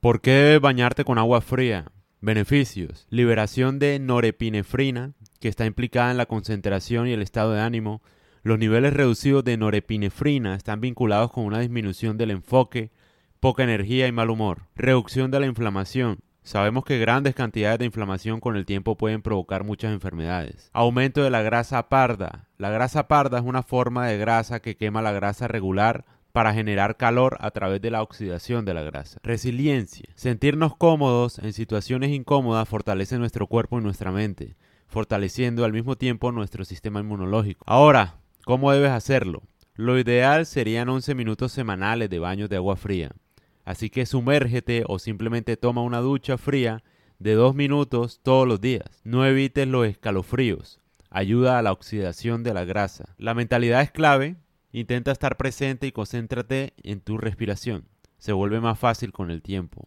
¿Por qué bañarte con agua fría? Beneficios. Liberación de norepinefrina, que está implicada en la concentración y el estado de ánimo. Los niveles reducidos de norepinefrina están vinculados con una disminución del enfoque, poca energía y mal humor. Reducción de la inflamación. Sabemos que grandes cantidades de inflamación con el tiempo pueden provocar muchas enfermedades. Aumento de la grasa parda. La grasa parda es una forma de grasa que quema la grasa regular para generar calor a través de la oxidación de la grasa. Resiliencia. Sentirnos cómodos en situaciones incómodas fortalece nuestro cuerpo y nuestra mente, fortaleciendo al mismo tiempo nuestro sistema inmunológico. Ahora, ¿cómo debes hacerlo? Lo ideal serían 11 minutos semanales de baños de agua fría. Así que sumérgete o simplemente toma una ducha fría de 2 minutos todos los días. No evites los escalofríos. Ayuda a la oxidación de la grasa. La mentalidad es clave Intenta estar presente y concéntrate en tu respiración. Se vuelve más fácil con el tiempo.